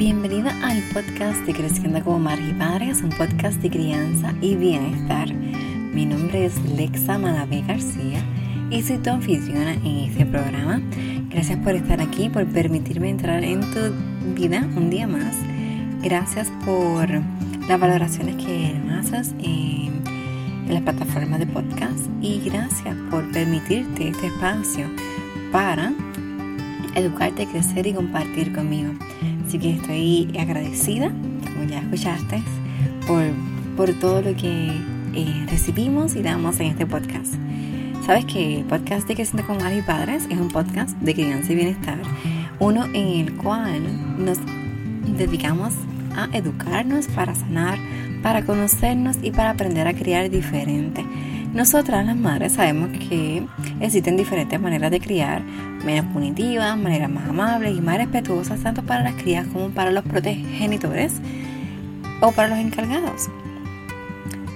Bienvenida al podcast de Creciendo como Padres, un podcast de crianza y bienestar. Mi nombre es Lexa Manavé García y soy tu anfitriona en este programa. Gracias por estar aquí, por permitirme entrar en tu vida un día más. Gracias por las valoraciones que haces en las plataformas de podcast y gracias por permitirte este espacio para educarte, crecer y compartir conmigo. Así que estoy agradecida, como ya escuchaste, por, por todo lo que eh, recibimos y damos en este podcast. Sabes que el podcast de Creciendo con Madres y Padres es un podcast de crianza y bienestar, uno en el cual nos dedicamos a educarnos para sanar, para conocernos y para aprender a criar diferente. Nosotras las madres sabemos que existen diferentes maneras de criar, menos punitivas, maneras más amables y más respetuosas tanto para las crías como para los progenitores o para los encargados.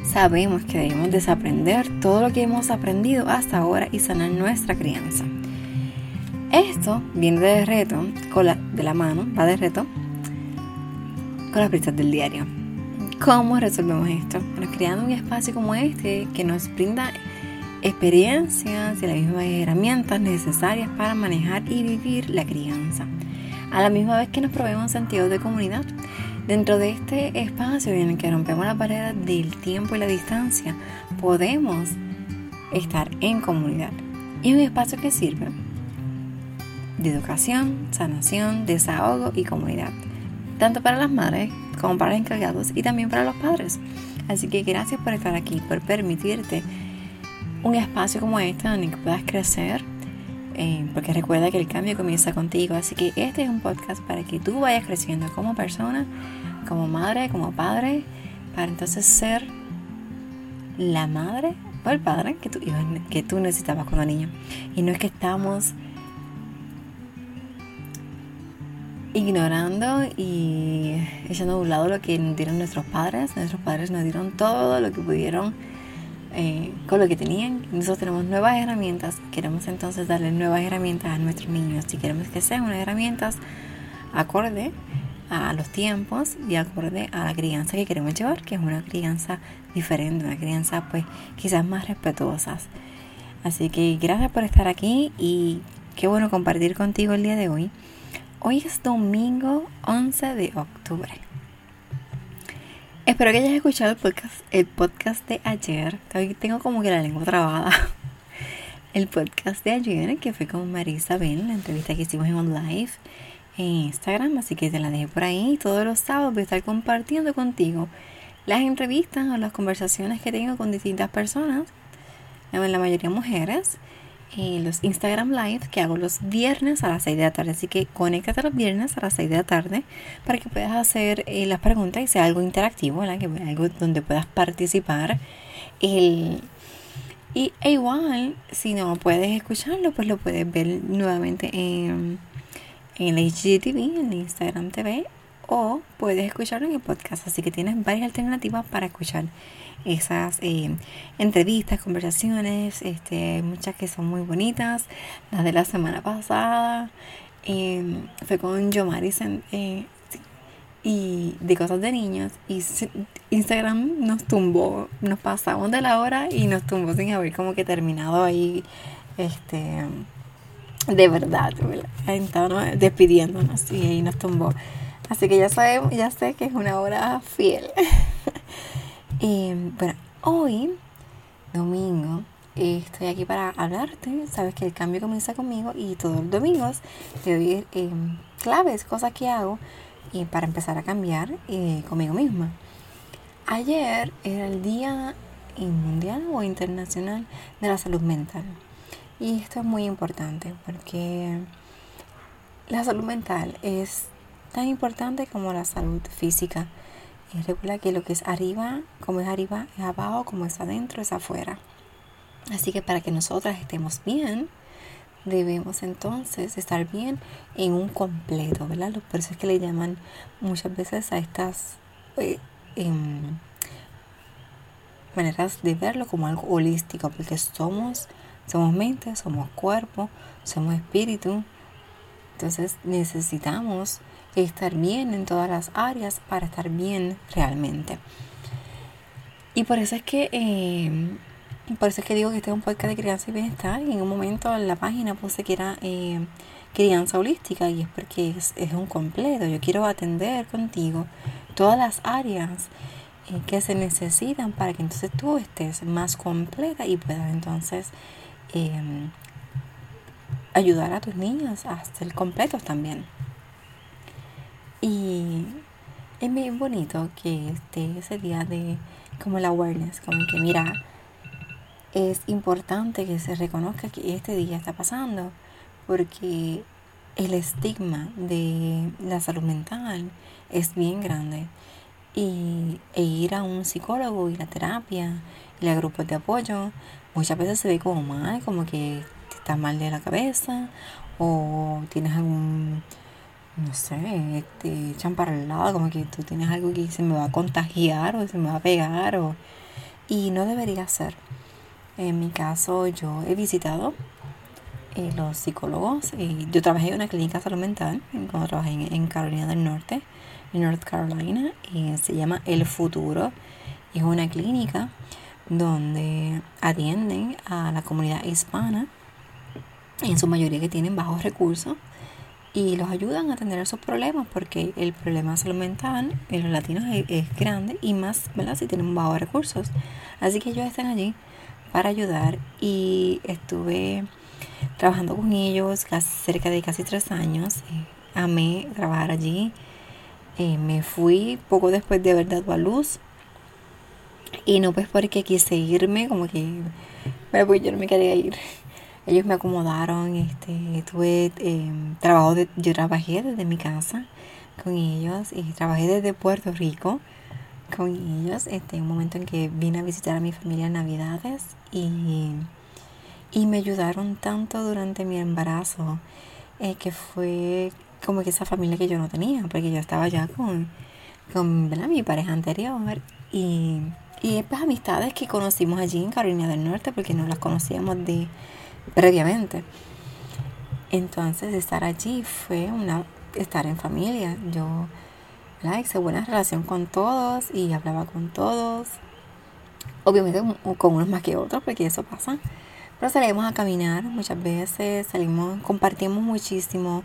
Sabemos que debemos desaprender todo lo que hemos aprendido hasta ahora y sanar nuestra crianza. Esto viene de reto, de la mano, va de reto, con las prisas del diario. ¿Cómo resolvemos esto? Bueno, creando un espacio como este que nos brinda experiencias y las mismas herramientas necesarias para manejar y vivir la crianza. A la misma vez que nos proveemos sentido de comunidad. Dentro de este espacio en el que rompemos la barrera del tiempo y la distancia, podemos estar en comunidad. Y un espacio que sirve de educación, sanación, desahogo y comunidad. Tanto para las madres como para los encargados y también para los padres. Así que gracias por estar aquí, por permitirte un espacio como este donde puedas crecer, eh, porque recuerda que el cambio comienza contigo. Así que este es un podcast para que tú vayas creciendo como persona, como madre, como padre, para entonces ser la madre o el padre que tú, que tú necesitabas cuando niño. Y no es que estamos ignorando y echando a un lado lo que nos dieron nuestros padres. Nuestros padres nos dieron todo lo que pudieron eh, con lo que tenían. Nosotros tenemos nuevas herramientas. Queremos entonces darle nuevas herramientas a nuestros niños. Si queremos que sean unas herramientas acorde a los tiempos y acorde a la crianza que queremos llevar, que es una crianza diferente, una crianza pues quizás más respetuosas. Así que gracias por estar aquí y qué bueno compartir contigo el día de hoy. Hoy es domingo 11 de octubre. Espero que hayas escuchado el podcast, el podcast de ayer. Hoy tengo como que la lengua trabada. El podcast de ayer, que fue con Marisa Ben, la entrevista que hicimos en un live en Instagram. Así que te la dejé por ahí. Todos los sábados voy a estar compartiendo contigo las entrevistas o las conversaciones que tengo con distintas personas, la mayoría mujeres los Instagram Live que hago los viernes a las 6 de la tarde. Así que conéctate los viernes a las 6 de la tarde para que puedas hacer eh, las preguntas y sea algo interactivo, Que, algo donde puedas participar. El, y e igual, si no puedes escucharlo, pues lo puedes ver nuevamente en, en el HGTV, en Instagram TV, o puedes escucharlo en el podcast. Así que tienes varias alternativas para escuchar esas eh, entrevistas, conversaciones, este, muchas que son muy bonitas. Las de la semana pasada em, fue con Yomari eh, y de cosas de niños. Y Instagram nos tumbó, nos pasamos de la hora y nos tumbó sin haber como que terminado ahí. Este de verdad, Entonces, despidiéndonos y ahí nos tumbó. Así que ya sabemos, ya sé que es una hora fiel. Y bueno, hoy, domingo, estoy aquí para hablarte. Sabes que el cambio comienza conmigo y todos los domingos te doy eh, claves, cosas que hago y para empezar a cambiar eh, conmigo misma. Ayer era el Día Mundial o Internacional de la Salud Mental. Y esto es muy importante porque la salud mental es tan importante como la salud física. Y recuerda que lo que es arriba, como es arriba, es abajo, como es adentro, es afuera. Así que para que nosotras estemos bien, debemos entonces estar bien en un completo, ¿verdad? Por eso es que le llaman muchas veces a estas eh, em, maneras de verlo como algo holístico, porque somos, somos mente, somos cuerpo, somos espíritu. Entonces necesitamos estar bien en todas las áreas para estar bien realmente. Y por eso es que, eh, por eso es que digo que este es un podcast de crianza y bienestar. Y en un momento en la página puse que era eh, crianza holística y es porque es, es, un completo. Yo quiero atender contigo todas las áreas eh, que se necesitan para que entonces tú estés más completa y puedas entonces ayudar a tus niños a ser completos también. Y es muy bonito que esté ese día de como el awareness, como que mira, es importante que se reconozca que este día está pasando porque el estigma de la salud mental es bien grande y e ir a un psicólogo y la terapia y los grupos de apoyo muchas veces se ve como mal, como que estás mal de la cabeza o tienes algún no sé, este, echan para el lado, como que tú tienes algo que se me va a contagiar o se me va a pegar o... Y no debería ser. En mi caso yo he visitado eh, los psicólogos. y yo trabajé en una clínica salud mental cuando trabajé en, Carolina del Norte, en North Carolina, y se llama El Futuro. Es una clínica donde atienden a la comunidad hispana, en su mayoría que tienen bajos recursos y los ayudan a atender esos problemas porque el problema salud mental en los latinos es, grande y más ¿verdad? si tenemos bajos recursos. Así que ellos están allí para ayudar y estuve trabajando con ellos casi, cerca de casi tres años. Eh, amé trabajar allí. Eh, me fui poco después de haber dado a luz y no pues porque quise irme, como que pues yo no me quería ir ellos me acomodaron, este, tuve eh, trabajo de, yo trabajé desde mi casa con ellos y trabajé desde Puerto Rico con ellos, este, un momento en que vine a visitar a mi familia en Navidades y, y me ayudaron tanto durante mi embarazo eh, que fue como que esa familia que yo no tenía, porque yo estaba ya con, con mi pareja anterior y, y pues amistades que conocimos allí en Carolina del Norte porque no las conocíamos de previamente. Entonces estar allí fue una estar en familia. Yo hice buena relación con todos y hablaba con todos. Obviamente con unos más que otros, porque eso pasa. Pero salimos a caminar muchas veces, salimos, compartimos muchísimo.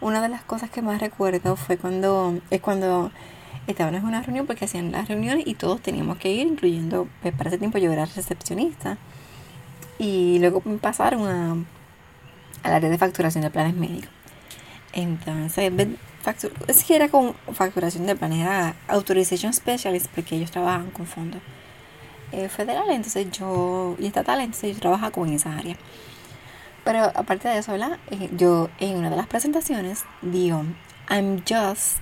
Una de las cosas que más recuerdo fue cuando es cuando estábamos en una reunión porque hacían las reuniones y todos teníamos que ir, incluyendo, pues para ese tiempo yo era recepcionista. Y luego pasaron a, al área de facturación de planes médicos. Entonces, es que era con facturación de planes, era Authorization Specialist, porque ellos trabajan con fondos eh, federales, entonces yo, y entonces yo trabajaba con esa área. Pero aparte de eso, ¿verdad? Eh, yo en una de las presentaciones digo, I'm just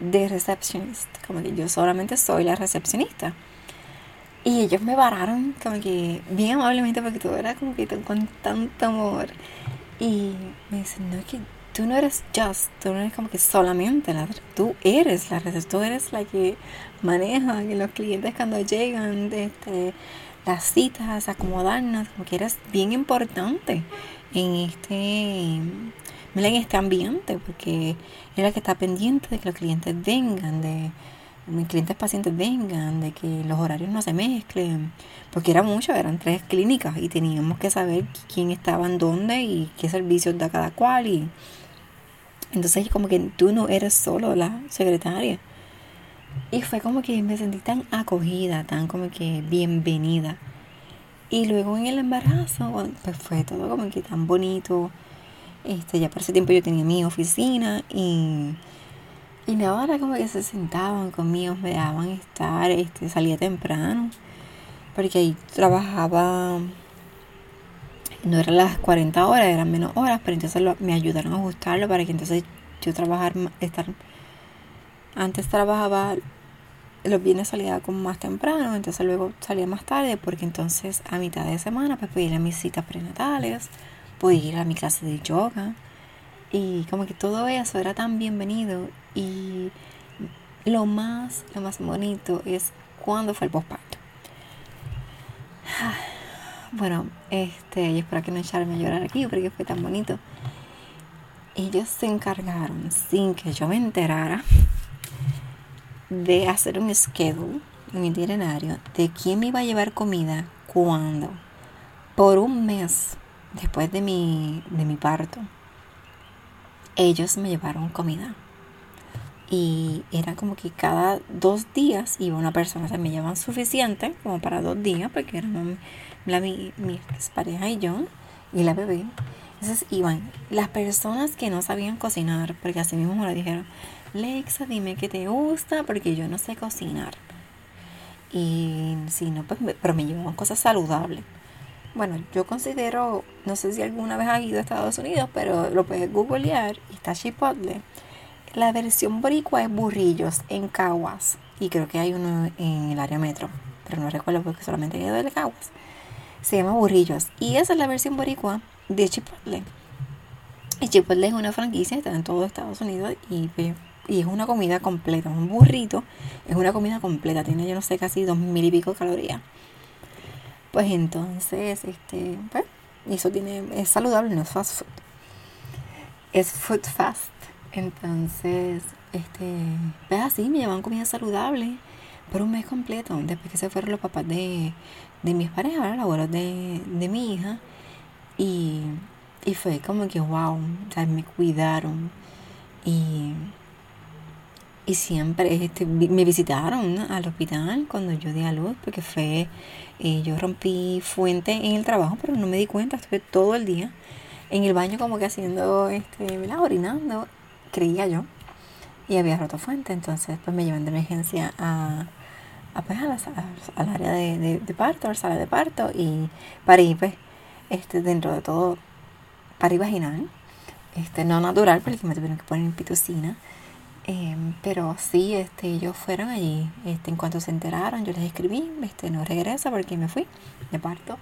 the receptionist, como que yo solamente soy la recepcionista. Y ellos me pararon como que bien amablemente porque todo era como que con tanto amor. Y me dicen, no, es que tú no eres just, tú no eres como que solamente la tú eres la tú eres la que maneja que los clientes cuando llegan, este, las citas, acomodarnos, como que eres bien importante en este, en este ambiente, porque es la que está pendiente de que los clientes vengan, de mis clientes pacientes vengan, de que los horarios no se mezclen, porque era mucho, eran tres clínicas y teníamos que saber quién estaba en dónde y qué servicios da cada cual y entonces como que tú no eres solo la secretaria. Y fue como que me sentí tan acogida, tan como que bienvenida. Y luego en el embarazo, pues fue todo como que tan bonito. Este, ya por ese tiempo yo tenía mi oficina y y ahora como que se sentaban conmigo, me daban estar, este, salía temprano, porque ahí trabajaba, no eran las 40 horas, eran menos horas, pero entonces me ayudaron a ajustarlo para que entonces yo trabajar, estar, antes trabajaba, los viernes salía como más temprano, entonces luego salía más tarde, porque entonces a mitad de semana pues podía ir a mis citas prenatales, podía ir a mi clase de yoga, y como que todo eso era tan bienvenido y lo más, lo más bonito es cuando fue el posparto. Bueno, este, y espero que no echarme a llorar aquí porque fue tan bonito. ellos se encargaron, sin que yo me enterara, de hacer un schedule, un itinerario, de quién me iba a llevar comida, cuándo, por un mes después de mi, de mi parto. Ellos me llevaron comida. Y era como que cada dos días iba una persona, o sea, me llevaban suficiente como para dos días, porque eran la, mi, mi pareja y yo, y la bebé. Entonces iban las personas que no sabían cocinar, porque así mismo me lo dijeron, Lexa, dime qué te gusta, porque yo no sé cocinar. Y si no, pues, pero me llevaban cosas saludables. Bueno, yo considero, no sé si alguna vez has ido a Estados Unidos, pero lo puedes googlear y está Chipotle. La versión boricua es burrillos en Caguas. Y creo que hay uno en el área metro, pero no recuerdo porque solamente ido de Caguas. Se llama burrillos. Y esa es la versión boricua de Chipotle. Y Chipotle es una franquicia, está en todo Estados Unidos y, y es una comida completa. Un burrito es una comida completa, tiene yo no sé, casi dos mil y pico calorías. Pues entonces, este, pues, eso tiene, es saludable, no es fast food. Es food fast. Entonces, este, pues así, me llevan comida saludable por un mes completo. Después que se fueron los papás de, de mis parejas, los abuelos de, de mi hija. Y, y fue como que, wow, me cuidaron. Y, y siempre este, me visitaron al hospital cuando yo di a luz, porque fue, eh, yo rompí fuente en el trabajo, pero no me di cuenta, estuve todo el día en el baño como que haciendo, este, orinando, creía yo, y había roto fuente, entonces pues me llevan de emergencia a, a, pues, al área de, parto, a la sala de parto, y parí pues este, dentro de todo, parí vaginal, este, no natural, porque me tuvieron que poner pitocina. Em, pero sí, este, ellos fueron allí. Este, en cuanto se enteraron, yo les escribí, este, no regresa porque me fui de parto.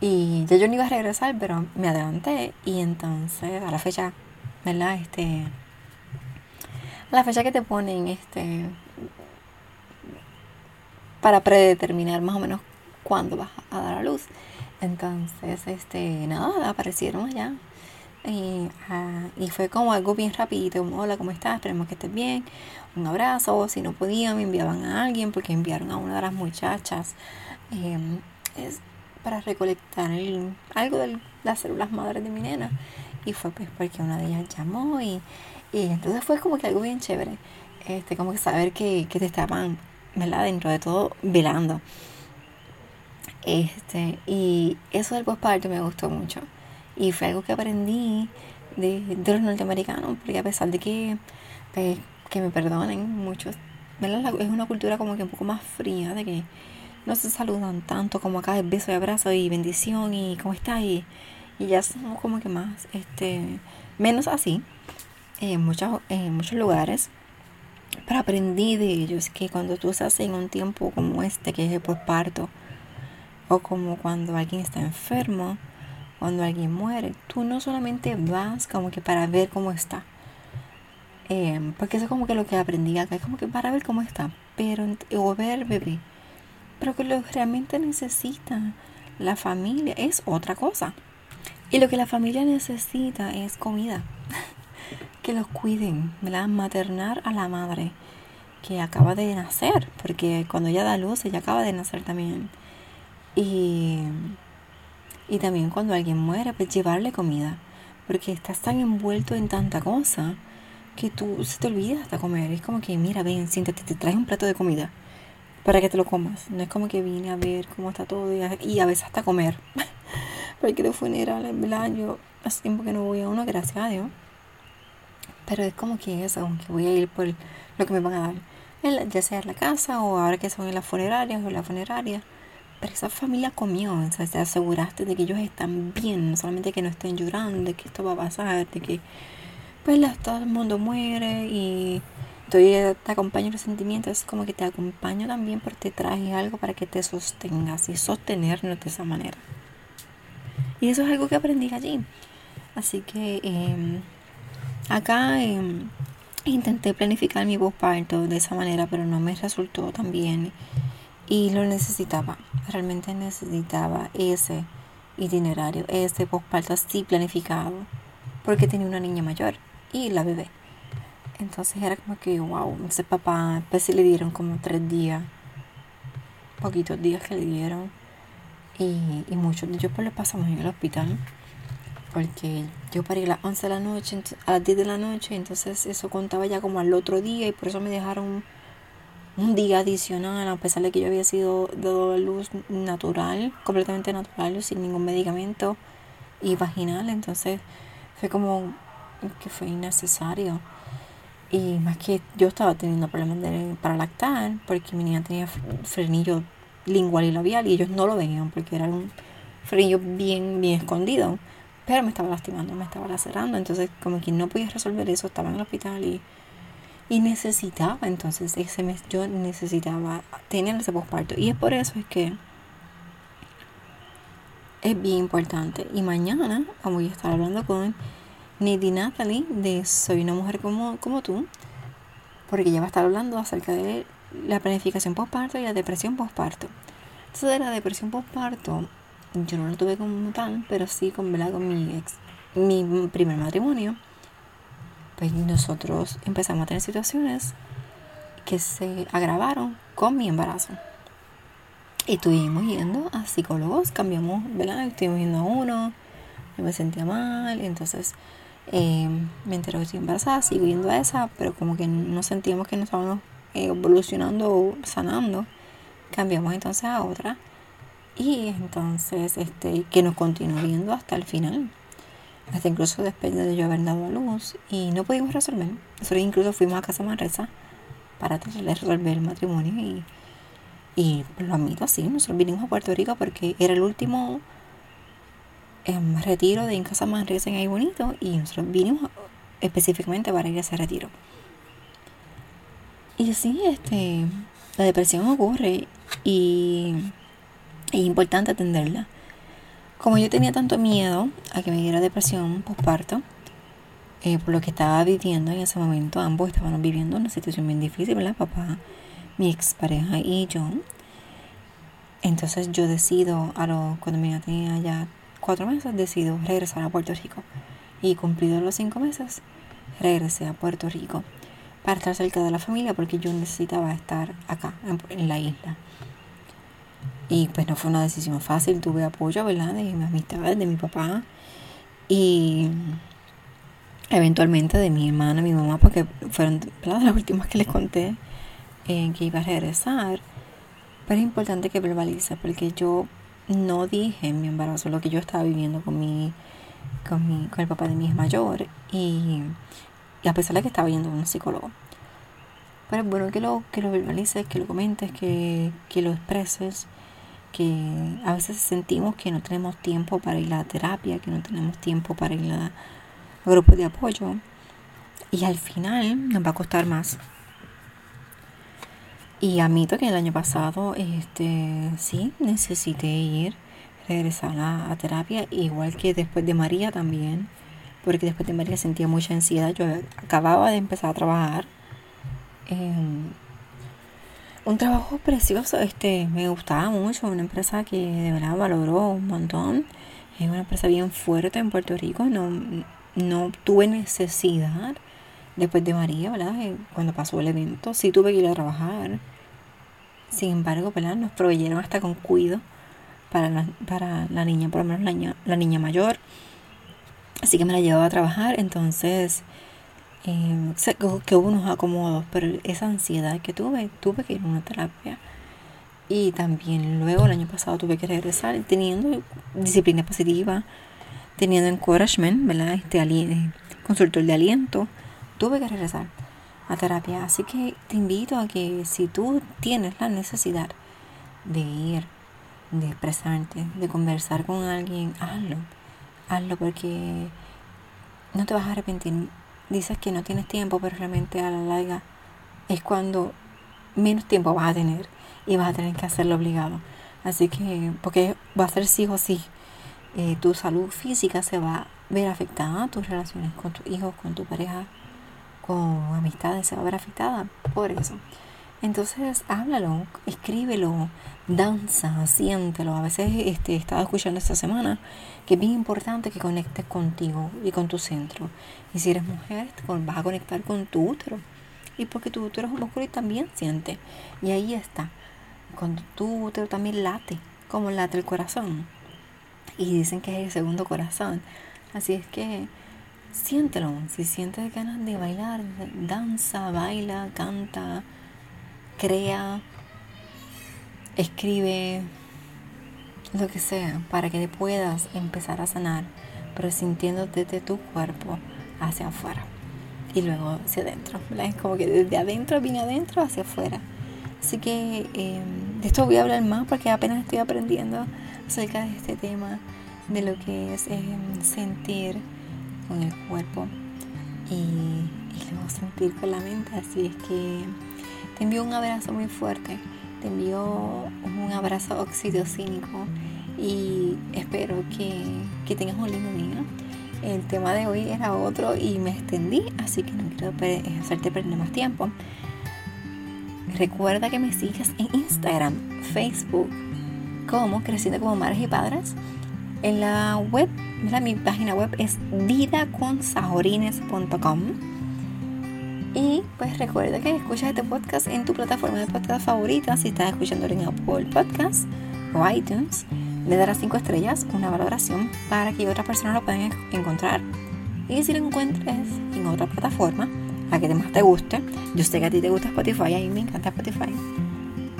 Y ya yo no iba a regresar, pero me adelanté. Y entonces, a la fecha, ¿verdad? Este, a la fecha que te ponen, este, para predeterminar más o menos cuándo vas a dar a luz. Entonces, este, nada, aparecieron allá. Y, ah, fue como algo bien rapidito, hola, ¿cómo estás? Esperemos que estés bien. Un abrazo. Si no podían, me enviaban a alguien porque enviaron a una de las muchachas em, para recolectar algo de las células madres de mi nena. Y fue pues porque una de ellas llamó y, y entonces fue como que algo bien chévere. Este, como que saber que, que te estaban, ¿verdad? Dentro de todo, velando. Este, y eso del postparto me gustó mucho. Y fue algo que aprendí de, de los norteamericanos, porque a pesar de que, pues, que me perdonen muchos, es una cultura como que un poco más fría, de que no se saludan tanto como acá, el beso y abrazo y bendición y cómo estás y, y ya somos como que más, este, menos así en muchos, en muchos lugares. Pero aprendí de ellos que cuando tú estás en un tiempo como este, que es el postparto, o como cuando alguien está enfermo, cuando alguien muere, tú no solamente vas como que para ver cómo está, eh, porque eso es como que lo que aprendí acá, es como que para ver cómo está, pero o ver bebé, pero que lo que realmente necesita la familia es otra cosa. Y lo que la familia necesita es comida, que los cuiden, ¿verdad? Maternar a la madre que acaba de nacer, porque cuando ella da luz, ella acaba de nacer también. Y, y también cuando alguien muere, pues llevarle comida. Porque estás tan envuelto en tanta cosa que tú se te olvidas hasta comer. Es como que, mira, ven, siéntate, te traes un plato de comida para que te lo comas. No es como que vine a ver cómo está todo y a, y a veces hasta comer. Porque los funerales, ¿verdad? Yo hace tiempo que no voy a uno, gracias a Dios. Pero es como que eso, aunque voy a ir por lo que me van a dar. Ya sea en la casa o ahora que son en las funerarias o en la funeraria pero esa familia comió, o sea, te aseguraste de que ellos están bien, no solamente que no estén llorando, de que esto va a pasar, de que pues todo el mundo muere y te acompaño los sentimientos, es como que te acompaño también porque te traje algo para que te sostengas y sostenernos de esa manera. Y eso es algo que aprendí allí. Así que em, acá em, intenté planificar mi voz parto de esa manera, pero no me resultó tan bien y lo necesitaba, realmente necesitaba ese itinerario, ese postparto así planificado, porque tenía una niña mayor y la bebé. Entonces era como que, wow, entonces papá, pues le dieron como tres días, poquitos días que le dieron. Y, y muchos de ellos pues le pasamos en el hospital. Porque yo parí a las 11 de la noche, a las 10 de la noche, entonces eso contaba ya como al otro día y por eso me dejaron un día adicional, a pesar de que yo había sido de luz natural, completamente natural, sin ningún medicamento y vaginal, entonces fue como que fue innecesario. Y más que yo estaba teniendo problemas para lactar, porque mi niña tenía frenillo lingual y labial y ellos no lo veían porque era un frenillo bien, bien escondido. Pero me estaba lastimando, me estaba lacerando. Entonces, como que no podía resolver eso, estaba en el hospital y, y necesitaba. Entonces, ese mes yo necesitaba tener ese posparto. Y es por eso es que es bien importante. Y mañana vamos a estar hablando con Nidhi Natalie de Soy una mujer como, como tú, porque ella va a estar hablando acerca de la planificación postparto y la depresión postparto. Entonces de la depresión postparto, yo no lo tuve como tal, pero sí con, con mi ex, mi primer matrimonio. Pues nosotros empezamos a tener situaciones que se agravaron con mi embarazo. Y estuvimos yendo a psicólogos, cambiamos, ¿verdad? Estuvimos yendo a uno, yo me sentía mal, entonces eh, me enteré que estoy embarazada, sigo yendo a esa, pero como que no sentíamos que nos estábamos eh, evolucionando o sanando, cambiamos entonces a otra y entonces este que nos continuó viendo hasta el final hasta incluso después de yo haber dado a luz y no pudimos resolver nosotros incluso fuimos a casa Manresa para tratar de resolver el matrimonio y, y lo admito así nosotros vinimos a Puerto Rico porque era el último en retiro de en Casa Manresa en Ahí Bonito y nosotros vinimos específicamente para ir a ese retiro. Y así, este, la depresión ocurre y es importante atenderla. Como yo tenía tanto miedo a que me diera depresión postparto, eh, por lo que estaba viviendo en ese momento, ambos estaban viviendo una situación bien difícil, ¿verdad? Papá, mi expareja y yo. Entonces yo decido, a lo, cuando mi hija tenía ya cuatro meses decido regresar a Puerto Rico. Y cumplidos los cinco meses, regresé a Puerto Rico para estar cerca de la familia porque yo necesitaba estar acá, en, la isla. Y pues no fue una decisión fácil, tuve apoyo, ¿verdad? De mis amistades, de mi papá y eventualmente de mi hermana, mi mamá, porque fueron las últimas que les conté en que iba a regresar. Pero es importante que verbalice porque yo no dije en mi embarazo lo que yo estaba viviendo con mi, con mi, con el papá de mi hija mayor y, a pesar de que estaba yendo a un psicólogo. Pero es bueno que lo, que lo verbalices, que lo comentes, que, que lo expreses, que a veces sentimos que no tenemos tiempo para ir a la terapia, que no tenemos tiempo para ir a, a grupos de apoyo y al final nos va a costar más. Y admito que el año pasado, este, sí, necesité ir, regresar a, terapia, igual que después de María también, porque después de María sentía mucha ansiedad. Yo acababa de empezar a trabajar. Un trabajo precioso, este, me gustaba mucho, una empresa que de verdad valoró un montón. Es una empresa bien fuerte en Puerto Rico, no, no tuve necesidad después de María, ¿verdad? Eh, cuando pasó el evento, sí tuve que ir a trabajar sin embargo, ¿verdad? nos proveyeron hasta con cuido para la, para la niña, por lo menos la niña, la niña mayor. Así que me la llevaba a trabajar, entonces eh, que hubo unos acomodos, pero esa ansiedad que tuve, tuve que ir a una terapia. Y también luego el año pasado tuve que regresar teniendo disciplina positiva, teniendo encouragement, ¿verdad? Este consultor de aliento, tuve que regresar a terapia. Así que te invito a que si tú tienes la necesidad de ir, de expresarte, de conversar con alguien, hazlo. Hazlo porque no te vas a arrepentir. Dices que no tienes tiempo, pero realmente a la larga es cuando menos tiempo vas a tener y vas a tener que hacerlo obligado. Así que, porque va a ser sí o sí, eh, tu salud física se va a ver afectada, tus relaciones con tus hijos, con tu pareja, con amistades se va a ver afectada por eso. Entonces, háblalo, escríbelo, danza, siéntelo. A veces este, he estado escuchando esta semana que es bien importante que conectes contigo y con tu centro. Y si eres mujer, vas a conectar con tu útero. Y porque tu útero es un músculo y también siente. Y ahí está. Cuando tu útero también late, como late el corazón. Y dicen que es el segundo corazón. Así es que siéntelo. Si sientes ganas de bailar, danza, baila, canta, crea escribe lo que sea para que puedas empezar a sanar, pero sintiéndote desde tu cuerpo hacia afuera y luego hacia adentro. Es como que desde adentro viene adentro hacia afuera. Así que em, de esto voy a hablar más porque apenas estoy aprendiendo acerca de este tema, de lo que es em, sentir con el cuerpo y, y luego sentir con la mente. Así es que te envío un abrazo muy fuerte te envío un abrazo oxitocínico y espero que, tengas un lindo día. El tema de hoy era otro y me extendí, así que no quiero hacerte perder más tiempo. Recuerda que me sigas en Instagram, Facebook, como Creciendo como Madres y Padres. En la web, mi página web es vidaconsajorines.com. Y pues recuerda que escuchas este podcast en tu plataforma de podcast favorita. Si estás escuchando en Apple Podcast o iTunes, le darás 5 estrellas, una valoración para que otras personas lo puedan encontrar. Y si lo encuentres en otra plataforma, la que más te guste, yo sé que a ti te gusta Spotify, a mí me encanta Spotify.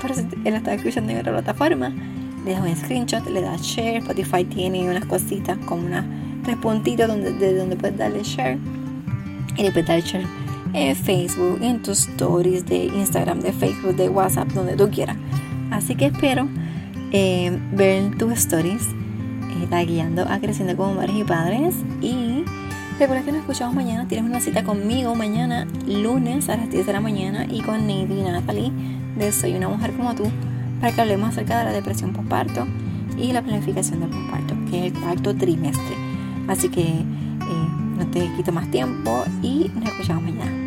Pero si él está escuchando en otra plataforma, le das un screenshot, le das share. Spotify tiene unas cositas como unas tres puntitos donde, de donde puedes darle share. Y le puedes darle share en Facebook, en tus stories de Instagram, de Facebook, de WhatsApp, donde tú quieras. Así que espero eh, ver tus stories, eh, guiando a Creciendo como Madres y Padres. Y recuerda que nos escuchamos mañana. Tienes una cita conmigo mañana, lunes a las 10 de la mañana, y con Nady y Natalie de Soy una mujer como tú, para que hablemos acerca de la depresión postparto y la planificación del postparto, que es el cuarto trimestre. Así que eh, no te quito más tiempo y nos escuchamos mañana.